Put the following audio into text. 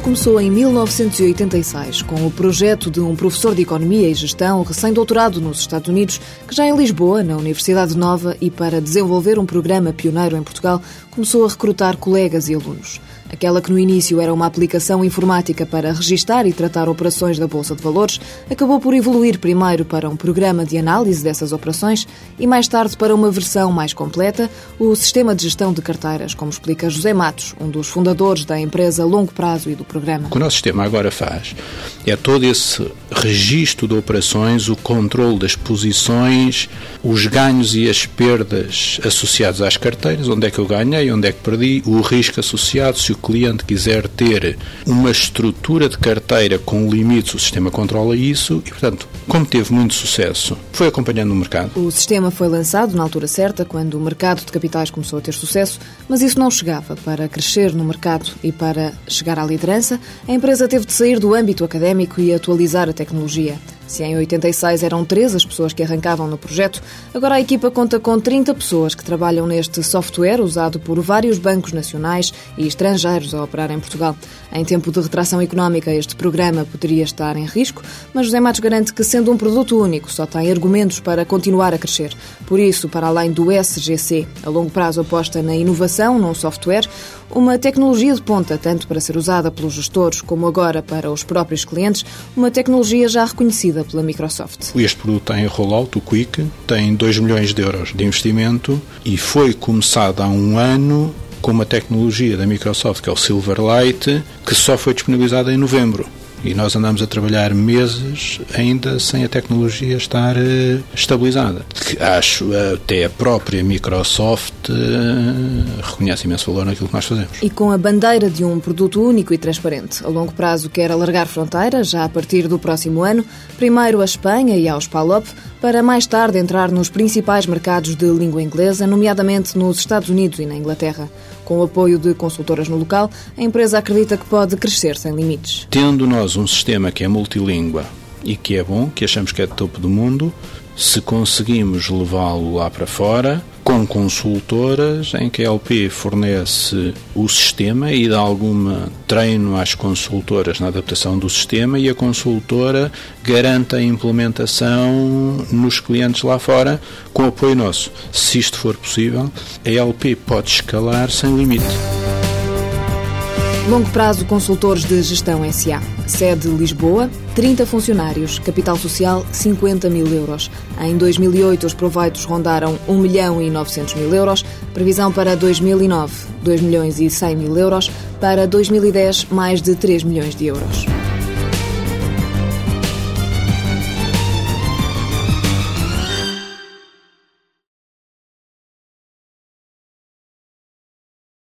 começou em 1986 com o projeto de um professor de Economia e Gestão recém-doutorado nos Estados Unidos, que já em Lisboa, na Universidade Nova, e para desenvolver um programa pioneiro em Portugal, começou a recrutar colegas e alunos. Aquela que no início era uma aplicação informática para registar e tratar operações da Bolsa de Valores, acabou por evoluir primeiro para um programa de análise dessas operações e mais tarde para uma versão mais completa, o Sistema de Gestão de Carteiras, como explica José Matos, um dos fundadores da empresa Longo Prazo e do programa. O que o nosso sistema agora faz é todo esse registro de operações, o controle das posições, os ganhos e as perdas associados às carteiras, onde é que eu ganhei, onde é que perdi, o risco associado, se o cliente quiser ter uma estrutura de carteira com limites, o sistema controla isso e, portanto, como teve muito sucesso, foi acompanhando o mercado. O sistema foi lançado na altura certa, quando o mercado de capitais começou a ter sucesso, mas isso não chegava. Para crescer no mercado e para chegar à liderança, a empresa teve de sair do âmbito académico e atualizar a tecnologia. Se em 86 eram três as pessoas que arrancavam no projeto, agora a equipa conta com 30 pessoas que trabalham neste software usado por vários bancos nacionais e estrangeiros a operar em Portugal. Em tempo de retração económica, este programa poderia estar em risco, mas José Matos garante que, sendo um produto único, só tem argumentos para continuar a crescer. Por isso, para além do SGC, a longo prazo aposta na inovação num software, uma tecnologia de ponta, tanto para ser usada pelos gestores como agora para os próprios clientes, uma tecnologia já reconhecida pela Microsoft. Este produto tem rollout, o Quick, tem 2 milhões de euros de investimento e foi começado há um ano com uma tecnologia da Microsoft que é o Silverlight, que só foi disponibilizada em novembro. E nós andamos a trabalhar meses ainda sem a tecnologia estar uh, estabilizada. Que acho até a própria Microsoft uh, reconhece imenso valor naquilo que nós fazemos. E com a bandeira de um produto único e transparente, a longo prazo quer alargar fronteiras, já a partir do próximo ano, primeiro a Espanha e aos PALOP, para mais tarde entrar nos principais mercados de língua inglesa, nomeadamente nos Estados Unidos e na Inglaterra. Com o apoio de consultoras no local, a empresa acredita que pode crescer sem limites. Tendo nós um sistema que é multilíngua e que é bom, que achamos que é de topo do mundo, se conseguimos levá-lo lá para fora, com consultoras em que a LP fornece o sistema e dá algum treino às consultoras na adaptação do sistema e a consultora garante a implementação nos clientes lá fora com apoio nosso. Se isto for possível, a LP pode escalar sem limite. Longo Prazo Consultores de Gestão SA. Sede Lisboa, 30 funcionários, capital social 50 mil euros. Em 2008 os proveitos rondaram 1 milhão e 900 mil euros, previsão para 2009 2 milhões e 100 mil euros, para 2010 mais de 3 milhões de euros.